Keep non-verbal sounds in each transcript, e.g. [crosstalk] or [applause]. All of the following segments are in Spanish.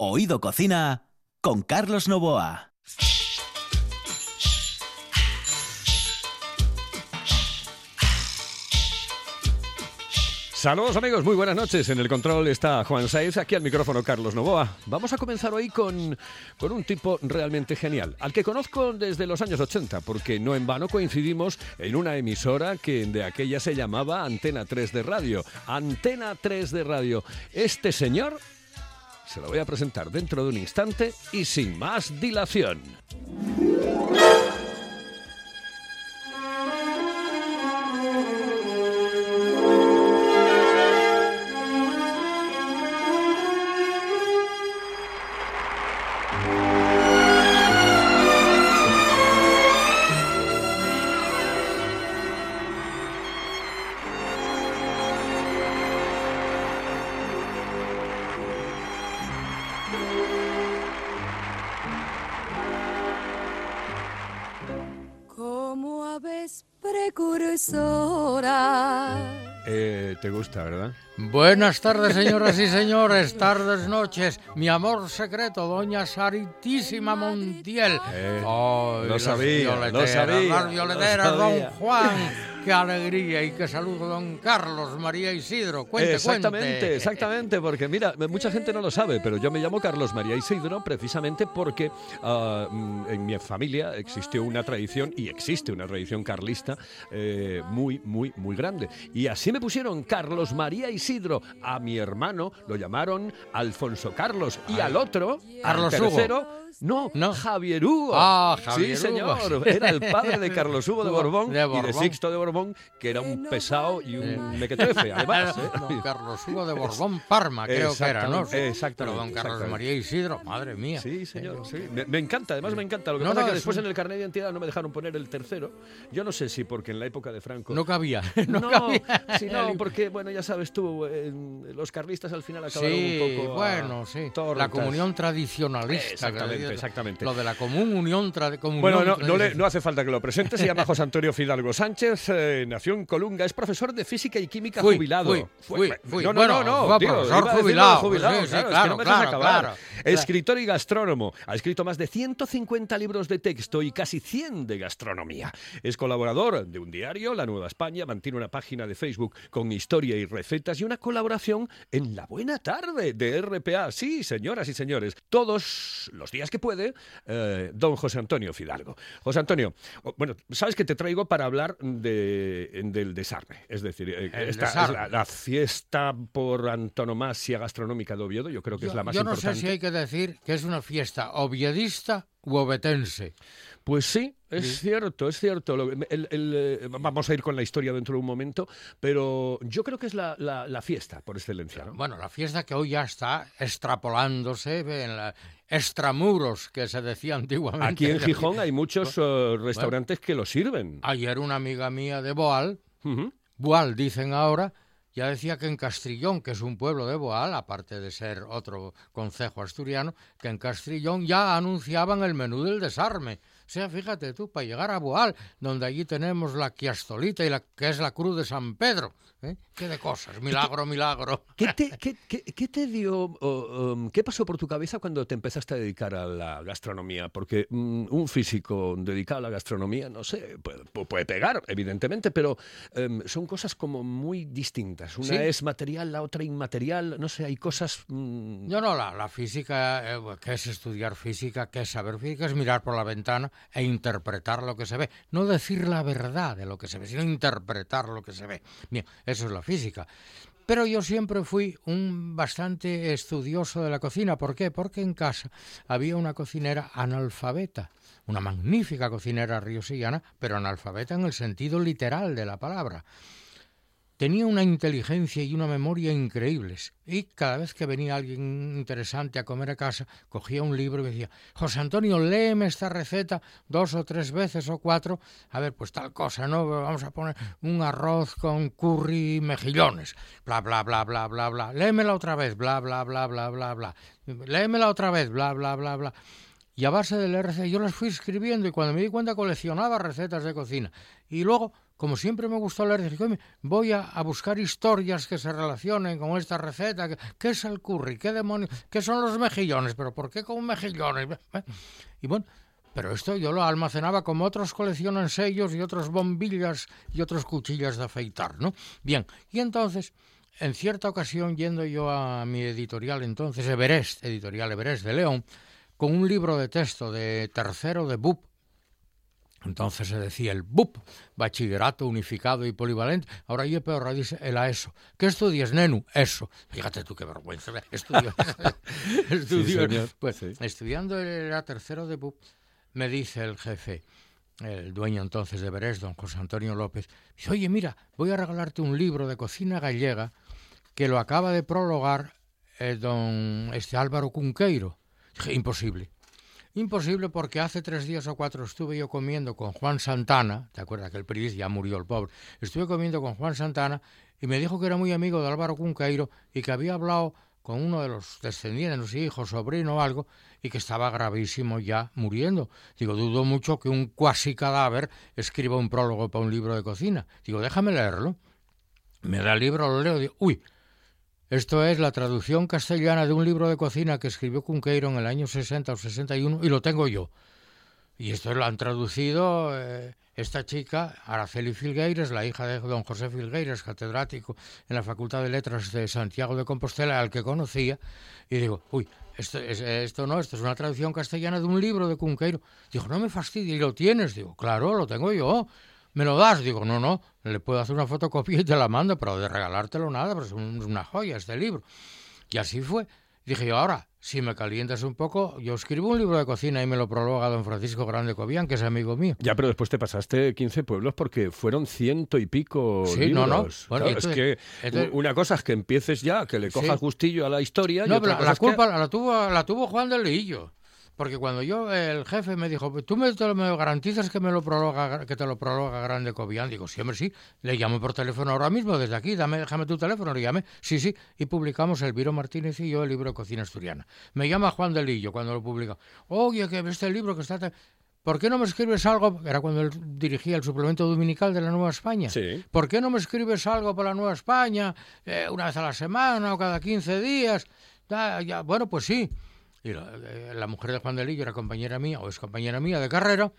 Oído Cocina con Carlos Novoa. Saludos amigos, muy buenas noches. En el control está Juan Saiz, aquí al micrófono Carlos Novoa. Vamos a comenzar hoy con, con un tipo realmente genial, al que conozco desde los años 80, porque no en vano coincidimos en una emisora que de aquella se llamaba Antena 3 de Radio. Antena 3 de Radio. Este señor se lo voy a presentar dentro de un instante y sin más dilación. Eh, ¿Te gusta, verdad? Buenas tardes, señoras y señores, tardes, noches. Mi amor secreto, doña Saritísima Montiel. Eh, Ay, lo sabía, lo sabía, Las lo violeteras, don. Juan. Qué alegría y qué saludo, don Carlos, María Isidro. Cuente, exactamente, cuente. exactamente, porque mira, mucha gente no lo sabe, pero yo me llamo Carlos María Isidro precisamente porque ah, mm, en mi familia existió una tradición y existe una tradición carlista eh, muy, muy, muy grande. Y así me pusieron Carlos María Isidro. A mi hermano lo llamaron Alfonso Carlos y al otro, Carlos al Hugo. tercero, no, No. Javier Hugo. Ah, Javier Sí, señor. Hugo. Era el padre de Carlos Hugo de [laughs] Borbón, de y de Borbón. Sixto de Borbón, que era un pesado y un mequetrefe, [laughs] además. ¿eh? Don Carlos Hugo de [laughs] Borbón Parma, creo que era, ¿no? Exactamente, Pero don Carlos. María Isidro, madre mía. Sí, señor, sí. Me, me encanta, además me encanta. Lo que No, pasa no, es que es después un- en el carnet de identidad no me dejaron poner el tercero. Yo no sé si porque en la época de Franco... No cabía, [laughs] no, No, cabía. sí, no, porque, bueno, ya sabes tú, eh, los carlistas al final acabaron Sí, un poco... a bueno, sí. tortas. La comunión tradicionalista. Exactamente, exactamente. Lo de la común unión, tra- comunión Bueno, no, no, le- no hace falta que lo presente. Se llama José Antonio Fidalgo Sánchez, eh, nació en Colunga, es profesor de física y química Fui, jubilado. fui, fui, fui. No, no, Bueno, no, no. tío, profesor jubilado, lo de jubilado, pues sí, sí, claro, es que claro, no me dejas claro, acabar. claro. Escritor y gastrónomo. Ha escrito más de 150 libros de texto y casi 100 de gastronomía. Es colaborador de un diario, La Nueva España, mantiene una página de Facebook con historia y recetas y una colaboración en La Buena Tarde de RPA. Sí, señoras y señores, todos los días que puede, eh, don José Antonio Fidalgo. José Antonio, bueno, sabes que te traigo para hablar de, del desarme. Es decir, eh, esta es la, la fiesta por antonomasia gastronómica de Oviedo, yo creo que es la más yo no importante. sé si hay que decir que es una fiesta oviedista u obetense. Pues sí, es cierto, es cierto. Lo- el- el, eh, vamos a ir con la historia dentro de un momento, pero yo creo que es la, la- la fiesta por excelencia. ¿no? Bueno, la fiesta que hoy ya está extrapolándose en la extramuros que se decía antiguamente. Aquí en [laughs] Gijón hay muchos eh, restaurantes que lo sirven. Ayer una amiga mía de Boal. Boal dicen ahora, ya decía que en Castrillón, que es un pueblo de Boal, aparte de ser otro concejo asturiano, que en Castrillón ya anunciaban el menú del desarme. Sea, fíjate tú, para llegar a Boal, donde allí tenemos la quiastolita y la que es la cruz de San Pedro. ¿eh? Qué de cosas, milagro, milagro. ¿Qué te, [laughs] qué- qué- qué te dio, um, qué pasó por tu cabeza cuando te empezaste a dedicar a la gastronomía? Porque mm, un físico dedicado a la gastronomía, no sé, puede, pu- puede pegar, evidentemente, pero em, son cosas como muy distintas. Una Sí. es material, la otra inmaterial, no sé, hay cosas... mm, Yo no, la, la física, eh, ¿qué es estudiar física? ¿Qué es saber física? Es mirar por la ventana e interpretar lo que se ve. No decir la verdad de lo que se ve, sino interpretar lo que se ve. Bien, eso es la física. Pero yo siempre fui un bastante estudioso de la cocina. ¿Por qué? Porque en casa había una cocinera analfabeta, una magnífica cocinera riosillana, pero analfabeta en el sentido literal de la palabra. Tenía una inteligencia y una memoria increíbles. Y cada vez que venía alguien interesante a comer a casa, cogía un libro y decía, José Antonio, léeme esta receta dos o tres veces o cuatro. A ver, pues tal cosa, ¿no? Vamos a poner un arroz con curry y mejillones. Bla, bla, bla, bla, bla, bla. Léemela otra vez, bla, bla, bla, bla, bla, bla. Léemela otra vez, bla, bla, bla, bla. Y a base de leer recetas, yo las fui escribiendo y cuando me di cuenta coleccionaba recetas de cocina. Y luego, como siempre me gustó leer, dije, "Coño, voy a, buscar historias que se relacionen con esta receta. ¿Qué es el curry? ¿Qué demonios? ¿Qué son los mejillones? ¿Pero por qué con mejillones? Y bueno, pero esto yo lo almacenaba como otros coleccionan sellos y otros bombillas y otros cuchillas de afeitar, ¿no? Bien, y entonces, en cierta ocasión, yendo yo a mi editorial entonces, Everest, editorial Everest de León, con un libro de texto de tercero de BUP, entonces se decía el BUP, Bachillerato Unificado y Polivalente. Ahora yo peor, dice el AESO. ¿Qué estudias, Nenu? Eso. Fíjate tú qué vergüenza. Estudio, [laughs] estudio- señor. pues, Sí. estudiando el a tercero de BUP, me dice el jefe, el dueño entonces de Everest, don José Antonio López, dice, oye, mira, voy a regalarte un libro de cocina gallega que lo acaba de prologar eh, don este Álvaro Cunqueiro. Dije, imposible. Imposible porque hace tres días o cuatro estuve yo comiendo con Juan Santana, ¿te acuerdas que el periodista ya murió el pobre? Estuve comiendo con Juan Santana y me dijo que era muy amigo de Álvaro Cunqueiro y que había hablado con uno de los descendientes, hijo, sobrino o algo, y que estaba gravísimo ya muriendo. Digo, dudo mucho que un cuasi cadáver escriba un prólogo para un libro de cocina. Digo, déjame leerlo. Me da el libro, lo leo, digo, uy, esto es la traducción castellana de un libro de cocina que escribió Cunqueiro en el año 60 o 61 y lo tengo yo. Y esto lo han traducido eh, esta chica, Araceli Filgueires, la hija de don José Filgueires, catedrático en la Facultad de Letras de Santiago de Compostela, al que conocía. Y digo, uy, esto, es- esto no, esto es una traducción castellana de un libro de Cunqueiro. Dijo, no me fastidies, ¿y lo tienes? Digo, claro, lo tengo yo. ¿Me lo das? Digo, no, no, le puedo hacer una fotocopia y te la mando, pero de regalártelo nada, pero es un- una joya este libro. Y así fue. Dije yo, ahora, si me calientas un poco, yo escribo un libro de cocina y me lo prologa don Francisco Grande Cobian, que es amigo mío. Ya, pero después te pasaste 15 pueblos porque fueron ciento y pico Sí, no, libros. no. Bueno, Claro, entonces- es que entonces- una cosa es que empieces ya, que le cojas Sí. gustillo a la historia. y No, otra pero la, cosa la es que- culpa la tuvo, la tuvo Juan del Lillo. Porque cuando yo, el jefe me dijo, tú me, te lo- me garantizas que me lo prologa, que te lo prologa Grande Cobian. Digo, siempre sí. Le llamo por teléfono ahora mismo desde aquí, dame, déjame tu teléfono, le llamé. Sí, sí. Y publicamos Elviro Martínez y yo el libro de cocina asturiana. Me llama Juan del Lillo cuando lo publica. Oye, que este libro que está... ¿Por qué no me escribes algo? Era cuando él dirigía el suplemento dominical de la Nueva España. Sí. ¿Por qué no me escribes algo para la Nueva España eh, una vez a la semana o cada 15 días? Ya, ya, Bueno, pues sí. Y la, eh, la mujer de Juan de Lillo era compañera mía, o es compañera mía de carrera,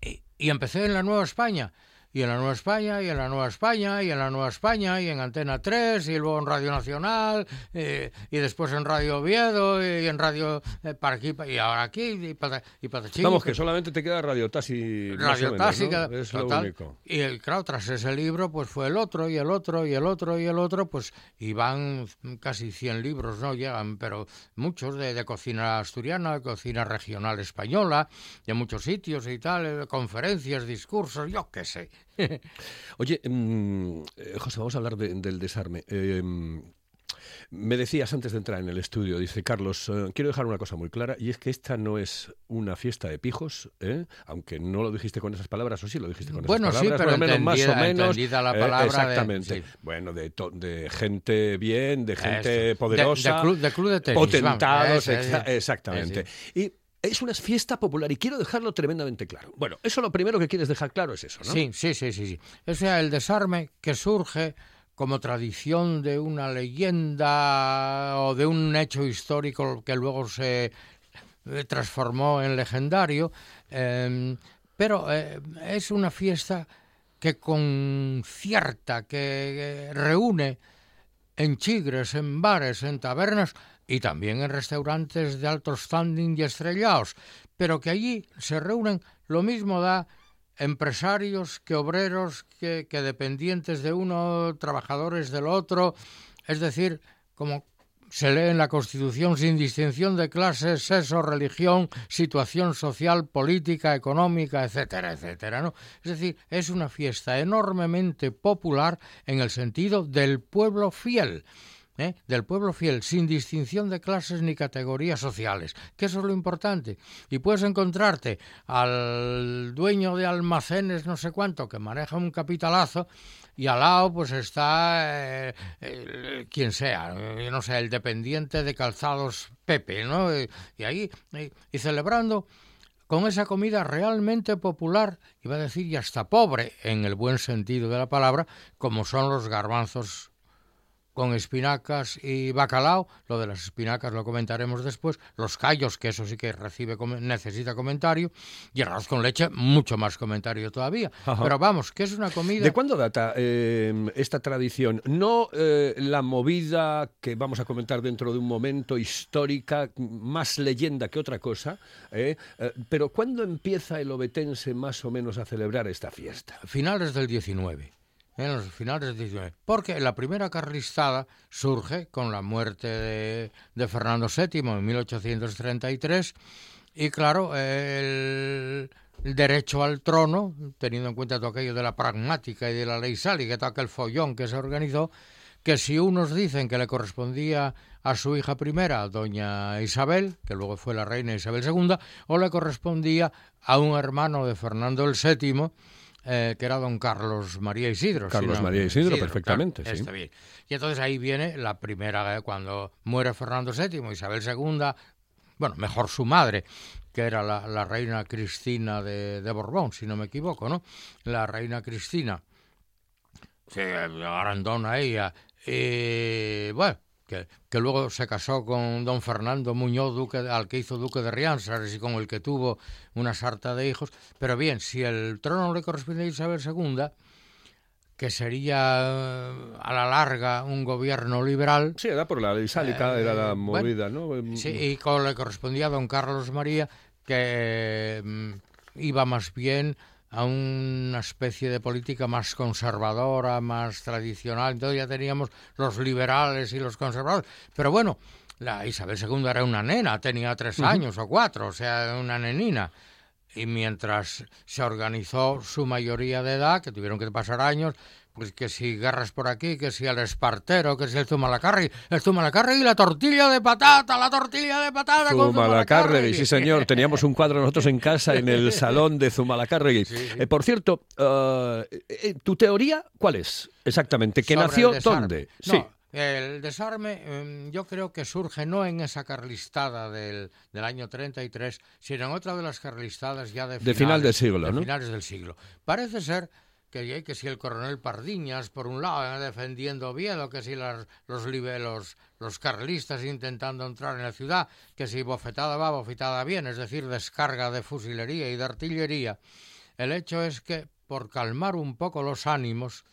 y, y empecé en la Nueva España. Y en la Nueva España, y en la Nueva España, y en la Nueva España, y en Antena 3, y luego en Radio Nacional, eh, y después en Radio Oviedo, y en Radio eh, para aquí, y ahora aquí, y para, y para Vamos, que solamente te queda Radio Taxi. Radio Taxi, ¿no? Es lo total. único. Y el, claro, tras ese libro, pues fue el otro, y el otro, y el otro, y el otro, pues, y van casi 100 libros, ¿no? Llegan, pero muchos de, de cocina asturiana, de cocina regional española, de muchos sitios y tal, conferencias, discursos, yo qué sé. Oye, mm, eh, José, vamos a hablar de- del desarme. Eh, me decías antes de entrar en el estudio, dice Carlos, eh, quiero dejar una cosa muy clara, y es que esta no es una fiesta de pijos, ¿eh? aunque no lo dijiste con esas palabras, o sí lo dijiste con Bueno, esas sí, palabras, pero más menos, más o menos. la eh, palabra de- exactamente. sí. Bueno, de, gente bien, de gente poderosa. De, de club, de club de tenis. potentados, vamos, exactamente. Sí. Y es una fiesta popular y quiero dejarlo tremendamente claro. Bueno, eso lo primero que quieres dejar claro es eso, ¿no? Sí, sí, sí, sí, sí. O sea, el desarme que surge como tradición de una leyenda o de un hecho histórico que luego se eh, transformó en legendario, eh, pero eh, es una fiesta que concierta, que eh, reúne en chigres, en bares, en tabernas y también en restaurantes de alto standing y estrellados, pero que allí se reúnen, lo mismo da empresarios que obreros, que, que dependientes de uno, trabajadores del otro, es decir, como se lee en la Constitución sin distinción de clases, sexo, religión, situación social, política, económica, etcétera, etcétera, ¿no? Es decir, es una fiesta enormemente popular en el sentido del pueblo fiel. ¿Eh? del pueblo fiel, sin distinción de clases ni categorías sociales, que eso es lo importante. Y puedes encontrarte al dueño de almacenes no sé cuánto, que maneja un capitalazo, y al lado pues está eh, quien sea, eh, no sé, el dependiente de calzados Pepe, ¿no? Y, y ahí, y- y celebrando con esa comida realmente popular, iba a decir, y hasta pobre, en el buen sentido de la palabra, como son los garbanzos con espinacas y bacalao. Lo de las espinacas lo comentaremos después. Los callos, que eso sí que recibe necesita comentario. Y arroz con leche, mucho más comentario todavía. Pero vamos, que es una comida... ¿De cuándo data eh, esta tradición? No eh, la movida que vamos a comentar dentro de un momento histórica, más leyenda que otra cosa, eh, pero ¿cuándo empieza el obetense más o menos a celebrar esta fiesta? Finales del 19 en los finales del 19, porque la primera carlistada surge con la muerte de, Fernando VII en 1833 y claro, el, derecho al trono, teniendo en cuenta todo aquello de la pragmática y de la ley sálica, todo aquel follón que se organizó, que si unos dicen que le correspondía a su hija primera, doña Isabel, que luego fue la reina Isabel II, o le correspondía a un hermano de Fernando VII, eh, que era don Carlos María Isidro. Carlos María Isidro, perfectamente. sí. Está bien. Y entonces ahí viene la primera, eh, cuando muere Fernando VII, Isabel II, bueno, mejor su madre, que era la, reina Cristina de, Borbón, si no me equivoco, ¿no? La reina Cristina, sí, grandona ella, y bueno, que, luego se casó con don Fernando Muñoz, duque, al que hizo duque de Rianzas y con el que tuvo una sarta de hijos. Pero bien, si el trono le corresponde a Isabel II, que sería eh, a la larga un gobierno liberal. Sí, era por la ley sálica, era la eh, movida, ¿no? Sí, y con, le correspondía a don Carlos María, que mm, iba más bien a una especie de política más conservadora, más tradicional. Entonces ya teníamos los liberales y los conservadores. Pero bueno, la Isabel II era una nena, tenía tres años o cuatro, o sea, una nenina. Y mientras se organizó su mayoría de edad, que tuvieron que pasar años, pues que si guerras por aquí, que si el espartero, que si el zumalacarri, el zumalacarri y la tortilla de patata, la tortilla de patata Zumalacárregui, sí señor, teníamos un cuadro nosotros en casa en el [laughs] salón de Zumalacárregui. Eh, por cierto, eh, eh, ¿tu teoría cuál es exactamente? ¿Que nació dónde? sí. El desarme em, yo creo que surge no en esa carlistada del, del, año 33, sino en otra de las carlistadas ya de, de final del siglo, de finales del siglo. Parece ser que, si el coronel Pardiñas, por un lado, defendiendo Oviedo, que si los, los, los carlistas intentando entrar en la ciudad, que si bofetada va, bofetada bien, es decir, descarga de fusilería y de artillería. El hecho es que, por calmar un poco los ánimos,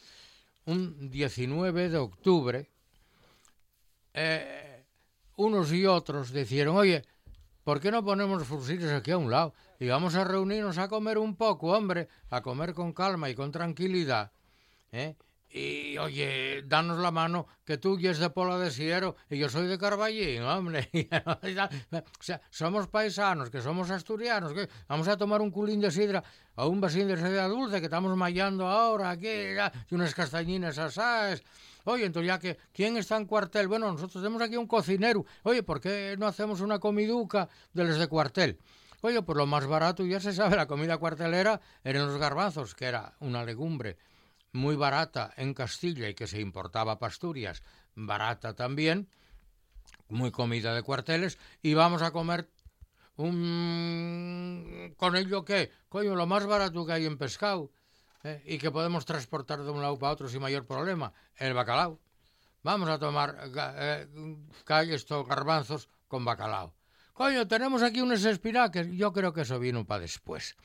un 19 de octubre, eh, unos y otros dijeron, oye, ¿por qué no ponemos fusiles aquí a un lado? Y vamos a reunirnos a comer un poco, hombre, a comer con calma y con tranquilidad. ¿eh? Y oye, danos la mano, que tú y es de Pola de Siero y yo soy de Carballín, hombre. [laughs] o sea, somos paisanos, que somos asturianos, vamos a tomar un culín de sidra o un vasín de sidra dulce que estamos mallando ahora aquí, y unas castañinas asadas. Oye, entonces ya ¿quién está en cuartel? Bueno, nosotros tenemos aquí un cocinero. Oye, ¿por qué no hacemos una comiduca de los de cuartel? Oye, pues lo más barato, ya se sabe, la comida cuartelera eran los garbanzos, que era una legumbre muy barata en Castilla y que se importaba a Pasturias, barata también, muy comida de cuarteles, y vamos a comer un... ¿Con ello qué? Coño, lo más barato que hay en pescado ¿eh? y que podemos transportar de un lado para otro sin mayor problema, el bacalao. Vamos a tomar eh, calles, garbanzos con bacalao. Coño, tenemos aquí unos espinaques. Yo creo que eso vino para después.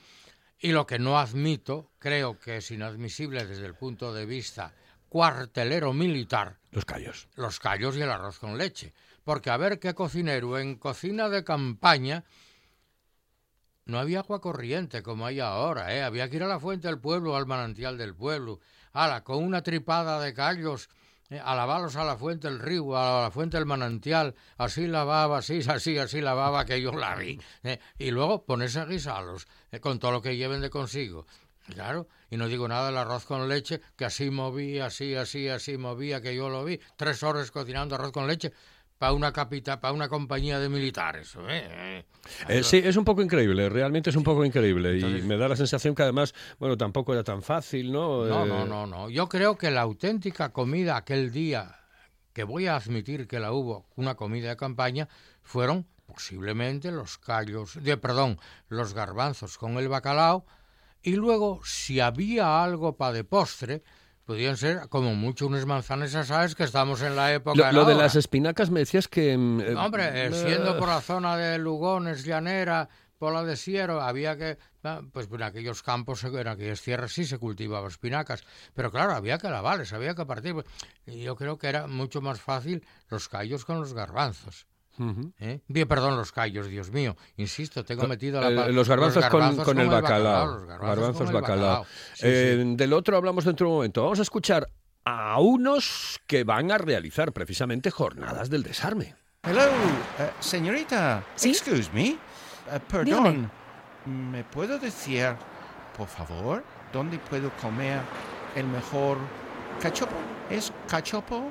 Y lo que no admito, creo que es inadmisible desde el punto de vista cuartelero militar. Los callos. Los callos y el arroz con leche. Porque a ver qué cocinero en cocina de campaña no había agua corriente como hay ahora, ¿eh? Había que ir a la fuente del pueblo, al manantial del pueblo. Ala, con una tripada de callos eh, a lavarlos a la fuente del río, a la fuente del manantial, así lavaba, así, así, así lavaba, que yo la vi. Eh, y luego ponerse a guisarlos, eh, con todo lo que lleven de consigo. Claro, y no digo nada del arroz con leche, que así movía, así, así, así movía, que yo lo vi. Tres horas cocinando arroz con leche para una capital, para una compañía de militares. ¿eh? Eh, sí, es un poco increíble, realmente es un poco increíble y me da la sensación que además, bueno, tampoco era tan fácil, ¿no? No, no, eh, no, no. Yo creo que la auténtica comida aquel día, que voy a admitir que la hubo, una comida de campaña, fueron posiblemente los callos, de, perdón, los garbanzos con el bacalao, y luego, si había algo para de postre, podían ser como mucho unas manzanas asadas que estamos en la época. Lo, lo de las espinacas me decías que... mm, eh, Hombre, eh, eh, siendo por la zona de Lugones, Llanera, Pola de Siero, había que, ah, pues en aquellos campos, en aquellas tierras sí se cultivaban espinacas, pero claro, había que lavarles, había que partir. Y yo creo que era mucho más fácil los callos con los garbanzos. ¿Eh? Bien, perdón, los callos, Dios mío, insisto, tengo metido la Eh, los garbanzos, con, garbanzos con el el bacalao. los garbanzos, con bacalao. Sí, Eh, sí. Del otro hablamos dentro de un momento. Vamos a escuchar a unos que van a realizar precisamente jornadas del desarme. Hello, eh, señorita. ¿Sí? Excuse me. Perdón. ¿Me puedo decir, por favor, dónde puedo comer el mejor cachopo? ¿Es cachopo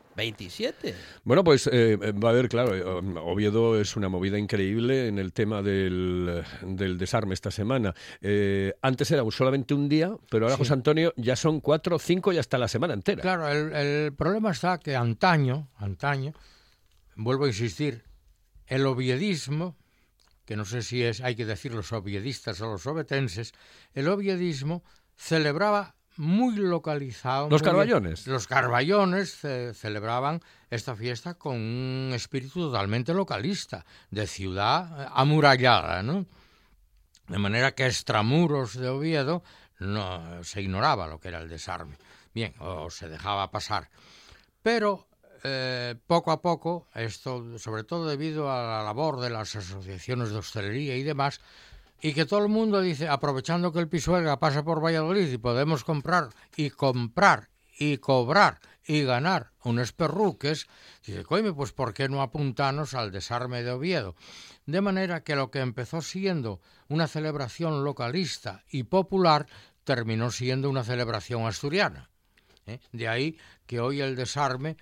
27. Bueno, pues eh, va a haber, claro, eh, Oviedo es una movida increíble en el tema del, del desarme esta semana. Eh, antes era solamente un día, pero ahora, Sí. José Antonio, ya son cuatro, cinco y hasta la semana entera. Claro, el, el problema está que antaño, antaño, vuelvo a insistir, el oviedismo, que no sé si es, hay que decir los oviedistas o los obetenses, el oviedismo celebraba muy localizado. Los muy- carballones. Los carballones ce- celebraban esta fiesta con un espíritu totalmente localista, de ciudad amurallada, ¿no? De manera que extramuros de Oviedo no se ignoraba lo que era el desarme. Bien, o se dejaba pasar. Pero eh, poco a poco, esto, sobre todo debido a la labor de las asociaciones de hostelería y demás, y que todo el mundo dice, aprovechando que el Pisuerga pasa por Valladolid y podemos comprar y comprar y cobrar y ganar unos perruques, dice, coime, pues ¿por qué no apuntarnos al desarme de Oviedo? De manera que lo que empezó siendo una celebración localista y popular terminó siendo una celebración asturiana. ¿eh? De ahí que hoy el desarme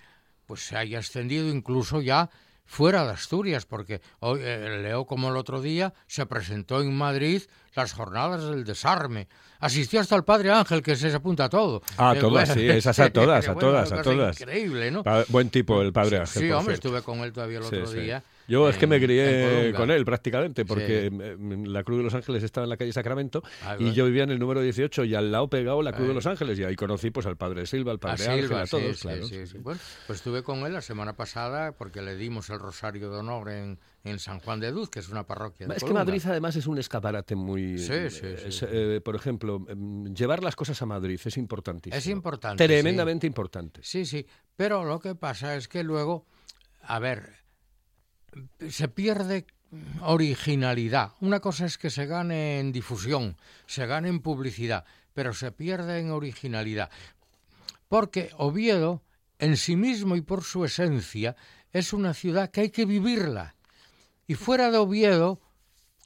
pues se haya extendido incluso ya fuera de Asturias, porque hoy eh, leo como el otro día se presentó en Madrid las jornadas del desarme. Asistió hasta el padre Ángel, que se apunta a todo. Ah, Eh, todas, sí, esas a [laughs] todas, a todas, a todas. Increíble, ¿no? Pa- Buen tipo el padre Ángel. Sí, hombre, cierto. estuve con él todavía el otro sí. día. Yo es que me crié con él prácticamente, porque Sí. eh, la Cruz de los Ángeles estaba en la calle Sacramento Ah, y bueno. yo vivía en el número 18 y al lado pegado la Cruz de los Ángeles y ahí conocí pues al padre Silva, al A padre Ángel, Silva, a todos, sí, claro. sí, sí. Bueno, pues estuve con él la semana pasada porque le dimos el Rosario de Honor en, en San Juan de Duz, que es una parroquia. de Es que. Madrid además es un escaparate muy... Sí, sí, es, sí. eh, por ejemplo, em, llevar las cosas a Madrid es importantísimo. Es importante. sí. Tremendamente importante. Sí, sí, pero lo que pasa es que luego, a ver, se pierde originalidad. Una cosa es que se gane en difusión, se gane en publicidad, pero se pierde en originalidad. Porque Oviedo, en sí mismo y por su esencia, es una ciudad que hay que vivirla. Y fuera de Oviedo,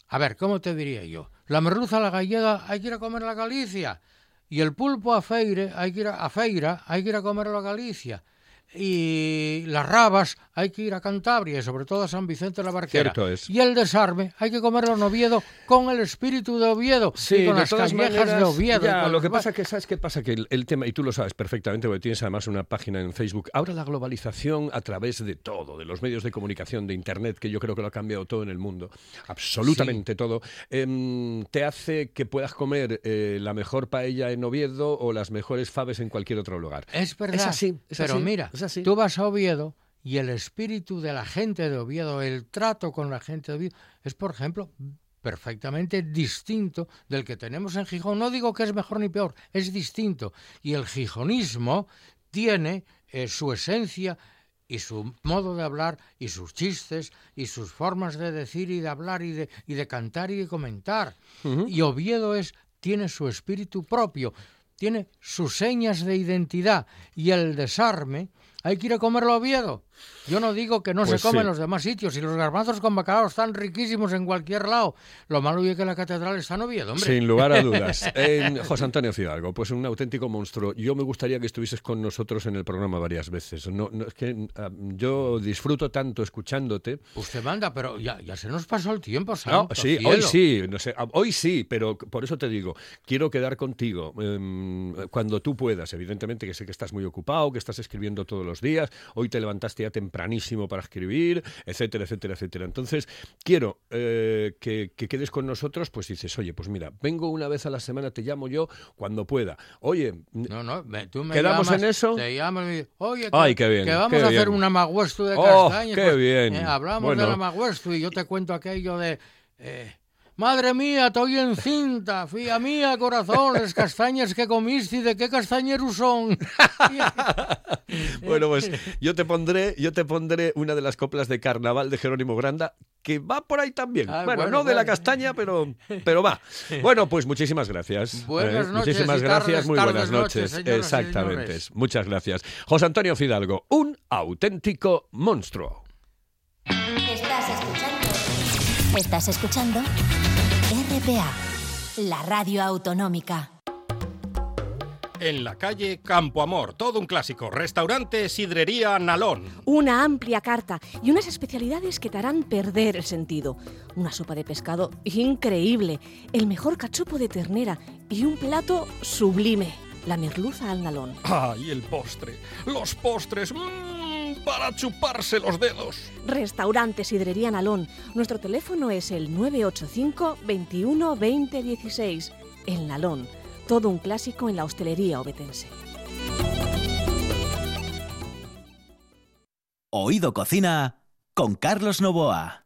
a ver, ¿cómo te diría yo? La merluza a la gallega hay que ir a comer a la Galicia. Y el pulpo a Feire hay que ir a, a Feira, hay que ir a comerlo a Galicia. Y las rabas hay que ir a Cantabria, y sobre todo a San Vicente de la Barquera. Cierto es. Y el desarme hay que comerlo en Oviedo con el espíritu de Oviedo y con de las callejas de Oviedo. ya, lo que pasa que sabes qué pasa que el, el tema y tú lo sabes perfectamente porque tienes además una página en Facebook. Ahora la globalización a través de todo, de los medios de comunicación, de internet, que yo creo que lo ha cambiado todo en el mundo, absolutamente todo, em, te hace que puedas comer eh, la mejor paella en Oviedo o las mejores faves en cualquier otro lugar. Es verdad. Es así, es pero así, mira, es así. tú vas a Oviedo y el espíritu de la gente de Oviedo, el trato con la gente de Oviedo, es, por ejemplo, perfectamente distinto del que tenemos en Gijón. No digo que es mejor ni peor, es distinto. Y el gijonismo tiene eh, su esencia y su modo de hablar y sus chistes y sus formas de decir y de hablar y de, y de cantar y de comentar. Y Oviedo es, tiene su espíritu propio, tiene sus señas de identidad y el desarme Hay que ir a comerlo a. Yo no digo que no Pues se come sí. en los demás sitios. Y los garbanzos con bacalao están riquísimos en cualquier lado. Lo malo es que la catedral está en Oviedo, hombre. Sin lugar a dudas. [laughs] En José Antonio Fidalgo, pues un auténtico monstruo. Yo me gustaría que estuvieses con nosotros en el programa varias veces. No, no, es que ah, yo disfruto tanto escuchándote. Usted manda, pero ya, ya se nos pasó el tiempo, No, santo sí, cielo. hoy sí, no sé, ah, hoy sí, pero por eso te digo, quiero quedar contigo em, cuando tú puedas. Evidentemente que sé que estás muy ocupado, que estás escribiendo todos los días. Hoy te levantaste tempranísimo para escribir, etcétera, etcétera, etcétera. Entonces, quiero eh, que, que quedes con nosotros, pues dices, oye, pues mira, vengo una vez a la semana, te llamo yo cuando pueda. Oye, No, no, me- tú me ¿Quedamos llamas, en eso? Te llamo y me oye, que, Ay, qué bien, que vamos qué a hacer una maguestu de Oh, qué pues, bien. eh, hablamos Bueno. de la maguestu y yo te cuento aquello de... eh, Madre mía, estoy encinta, fía mía, corazón, las castañas que comiste, ¿de qué castañeros son? [laughs] Bueno, pues yo te pondré, yo te pondré una de las coplas de carnaval de Jerónimo Granda, que va por ahí también. Ah, bueno, bueno, no de la castaña, pero, pero va. Bueno, pues muchísimas gracias. [laughs] ¿eh? Buenas noches Muchísimas y gracias, tardes, muy buenas tardes, noches, noches. Exactamente. Muchas gracias. José Antonio Fidalgo, un auténtico monstruo. Estás escuchando. Estás escuchando RPA, la radio autonómica. En la calle Campo Amor, todo un clásico. Restaurante Sidrería Nalón. Una amplia carta y unas especialidades que te harán perder el sentido. Una sopa de pescado increíble, el mejor cachopo de ternera y un plato sublime, la merluza al nalón. ¡Ay, el postre! ¡Los postres! ¡Mmm! Para chuparse los dedos. Restaurante Sidrería Nalón. Nuestro teléfono es el 985 21 20 16. El Nalón. Todo un clásico en la hostelería obetense. Oído Cocina con Carlos Novoa.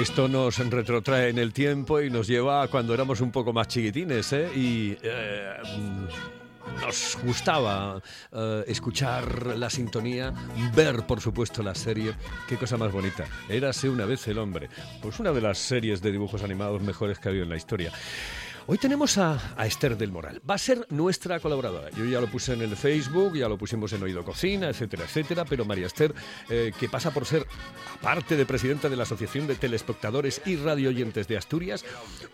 Esto nos retrotrae en el tiempo y nos lleva a cuando éramos un poco más chiquitines, ¿eh? Y eh, nos gustaba eh, escuchar la sintonía, ver, por supuesto, la serie. Qué cosa más bonita. Érase una vez el hombre. Pues una de las series de dibujos animados mejores que ha habido en la historia. Hoy tenemos a, Esther del Moral. Va a ser nuestra colaboradora. Yo ya lo puse en el Facebook, ya lo pusimos en Oído Cocina, etcétera, etcétera. Pero María Esther, eh, que pasa por ser, aparte de presidenta de la Asociación de Telespectadores y Radioyentes de Asturias,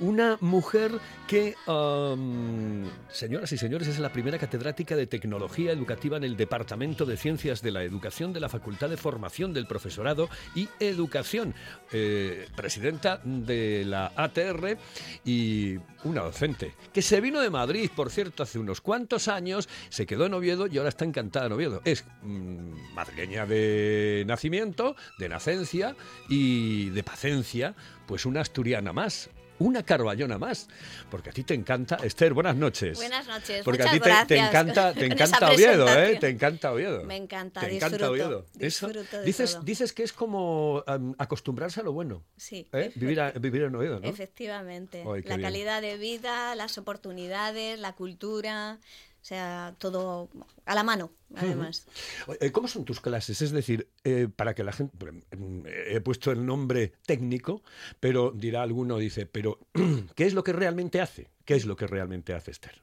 una mujer que, am, señoras y señores, es la primera catedrática de Tecnología Educativa en el Departamento de Ciencias de la Educación de la Facultad de Formación del Profesorado y Educación. Eh, presidenta de la ATR y una docente, que se vino de Madrid, por cierto, hace unos cuantos años, se quedó en Oviedo y ahora está encantada en Oviedo. Es mm, madrileña de nacimiento, de nacencia y de pacencia, pues una asturiana más. Una carballona más, porque a ti te encanta. Esther, buenas noches. Buenas noches, Porque muchas a ti te, encanta, [laughs] te encanta Oviedo, ¿eh? Te encanta Oviedo. Me encanta, Te encanta disfruto, Oviedo. Eso, disfruto de dices, todo. dices que es como am, acostumbrarse a lo bueno. Sí, ¿eh? Vivir, a- vivir en Oviedo, ¿no? efectivamente. Ay, la bien. calidad de vida, las oportunidades, la cultura, o sea, todo a la mano, además. ¿Cómo son tus clases? Es decir, eh, para que la gente... mm, He puesto el nombre técnico, pero dirá alguno, dice, pero [clears throat] ¿qué es lo que realmente hace? ¿Qué es lo que realmente hace Esther?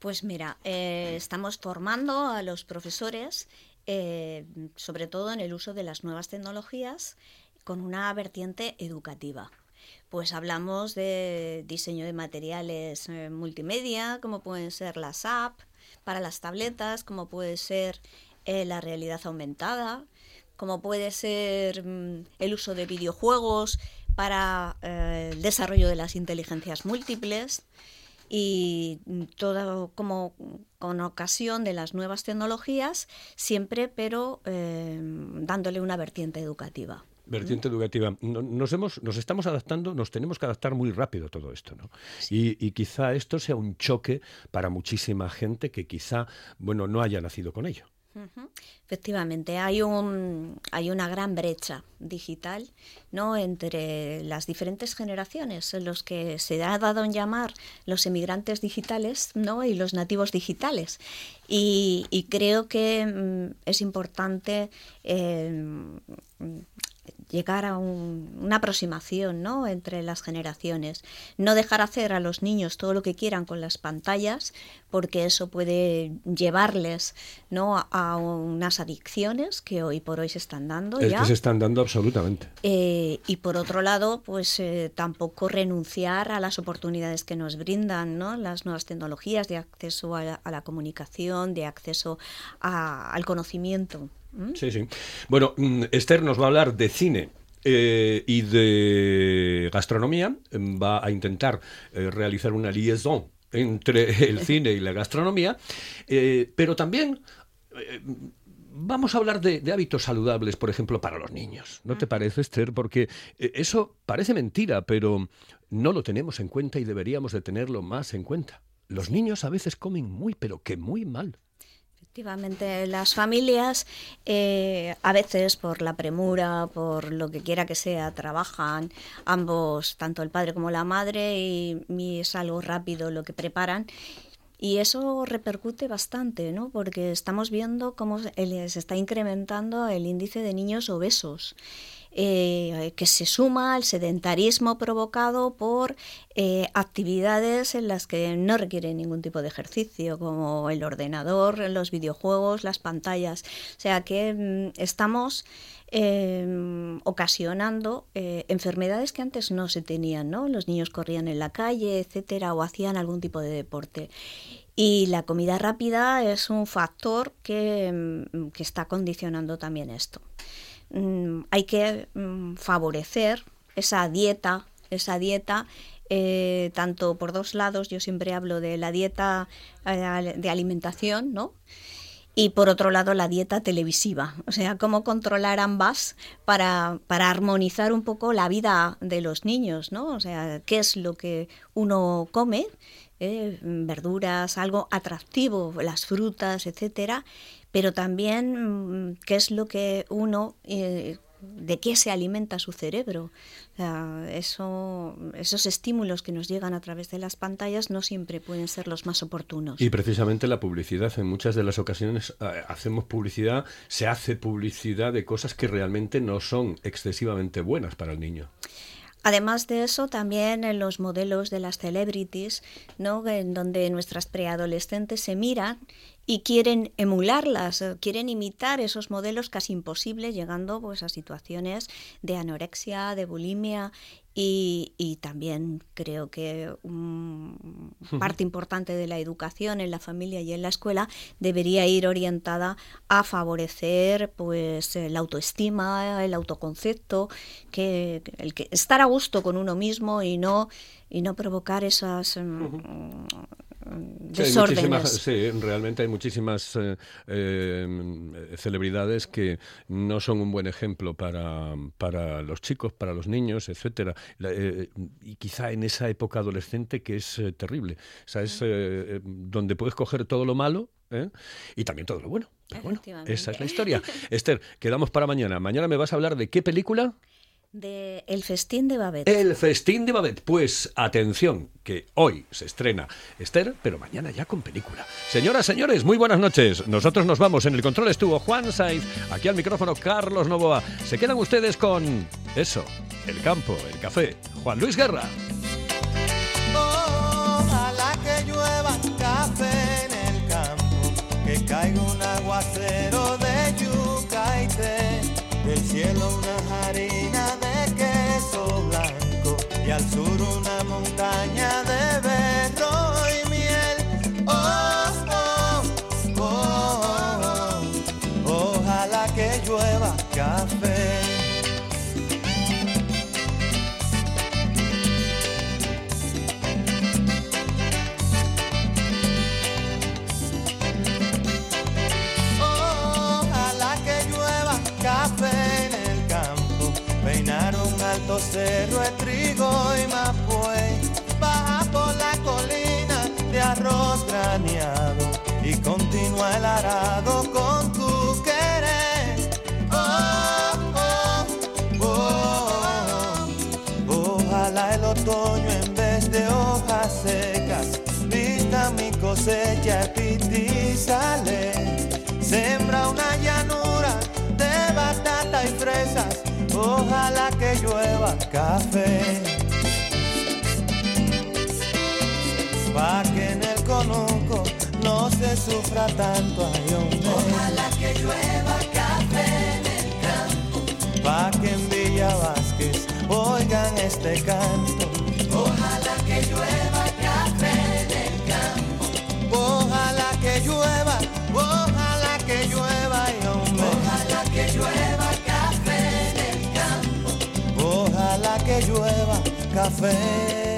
Pues mira, eh, estamos formando a los profesores, eh, sobre todo en el uso de las nuevas tecnologías, con una vertiente educativa. Pues hablamos de diseño de materiales eh, multimedia, como pueden ser las apps para las tabletas, como puede ser eh, la realidad aumentada, como puede ser mm, el uso de videojuegos para eh, el desarrollo de las inteligencias múltiples y todo como con ocasión de las nuevas tecnologías, siempre pero dándole una vertiente educativa. Vertiente educativa. No- Nos, hemos, nos estamos adaptando, nos tenemos que adaptar muy rápido a todo esto, ¿no? Y, y quizá esto sea un choque para muchísima gente que quizá, bueno, no haya nacido con ello. Efectivamente, hay un hay una gran brecha digital, ¿no? entre las diferentes generaciones, en los que se ha dado en llamar los emigrantes digitales, ¿no? y los nativos digitales. Y, y creo que mm, es importante eh, llegar a una aproximación ¿no? entre las generaciones. No dejar hacer a los niños todo lo que quieran con las pantallas, porque eso puede llevarles ¿no? a unas adicciones que hoy por hoy se están dando. Es que se están dando absolutamente. Eh, y por otro lado, pues eh, tampoco renunciar a las oportunidades que nos brindan ¿no? las nuevas tecnologías de acceso a la, comunicación, de acceso al conocimiento. Sí, sí. Bueno, mm, Esther nos va a hablar de cine eh, y de gastronomía. Va a intentar eh, realizar una liaison entre [laughs] el cine y la gastronomía, eh, pero también vamos a hablar de, hábitos saludables, por ejemplo, para los niños. ¿No te mm. parece, Esther? Porque eso parece mentira, pero no lo tenemos en cuenta y deberíamos de tenerlo más en cuenta. Los niños a veces comen muy, pero que muy mal. Efectivamente, las familias eh, a veces por la premura, por lo que quiera que sea, trabajan ambos, tanto el padre como la madre, y, es algo rápido lo que preparan. Y eso repercute bastante, ¿no? Porque estamos viendo cómo se está incrementando el índice de niños obesos. Eh, que se suma al sedentarismo provocado por eh, actividades en las que no requieren ningún tipo de ejercicio, como el ordenador, los videojuegos, las pantallas. O sea que mm, estamos em, ocasionando eh, enfermedades que antes no se tenían, ¿no? Los niños corrían en la calle, etcétera, o hacían algún tipo de deporte. Y la comida rápida es un factor que, mm, que está condicionando también esto. Mm, hay que mm, favorecer esa dieta, esa dieta eh, tanto por dos lados, yo siempre hablo de la dieta eh, de alimentación, ¿no? Y por otro lado, la dieta televisiva. O sea, cómo controlar ambas para, para armonizar un poco la vida de los niños, ¿no? O sea, qué es lo que uno come, ¿eh? verduras, algo atractivo, las frutas, etcétera, pero también mm, qué es lo que uno, eh, de qué se alimenta su cerebro. eso, esos estímulos que nos llegan a través de las pantallas no siempre pueden ser los más oportunos. Y precisamente la publicidad, en muchas de las ocasiones eh, hacemos publicidad, se hace publicidad de cosas que realmente no son excesivamente buenas para el niño. Además de eso, también en los modelos de las celebrities, ¿no? en donde nuestras preadolescentes se miran y quieren emularlas, eh, quieren imitar esos modelos casi imposibles, llegando pues, a situaciones de anorexia, de bulimia y, también creo que parte importante de la educación en la familia y en la escuela debería ir orientada a favorecer pues la autoestima, el autoconcepto, que, el que estar a gusto con uno mismo y no y no provocar esas mm, Sí, realmente hay muchísimas eh, eh, celebridades que no son un buen ejemplo para, para los chicos, para los niños, etcétera. Eh, y quizá en esa época adolescente que es terrible. O sea, es donde puedes coger todo lo malo y también todo lo bueno. bueno, esa es la historia. [laughs] Esther, quedamos para mañana. Mañana me vas a hablar de qué película de El Festín de Babette. El Festín de Babette. Pues atención, que hoy se estrena Esther, pero mañana ya con película. Señoras, señores, muy buenas noches. Nosotros nos vamos. En el control estuvo Juan Saiz, aquí al micrófono Carlos Novoa. Se quedan ustedes con eso, el campo, el café. Juan Luis Guerra. Al sur una montaña de berro y miel. Oh, oh, oh, ojalá que llueva café. Ojalá que llueva cosecha y sale. Sembra una llanura de batata y fresas Ojalá que llueva café. Pa' que en el conuco no se sufra tanto, ay hombre. Ojalá que llueva café en el campo. Pa' que en Villa Vázquez oigan este canto. Ojalá que llueva que llueva café.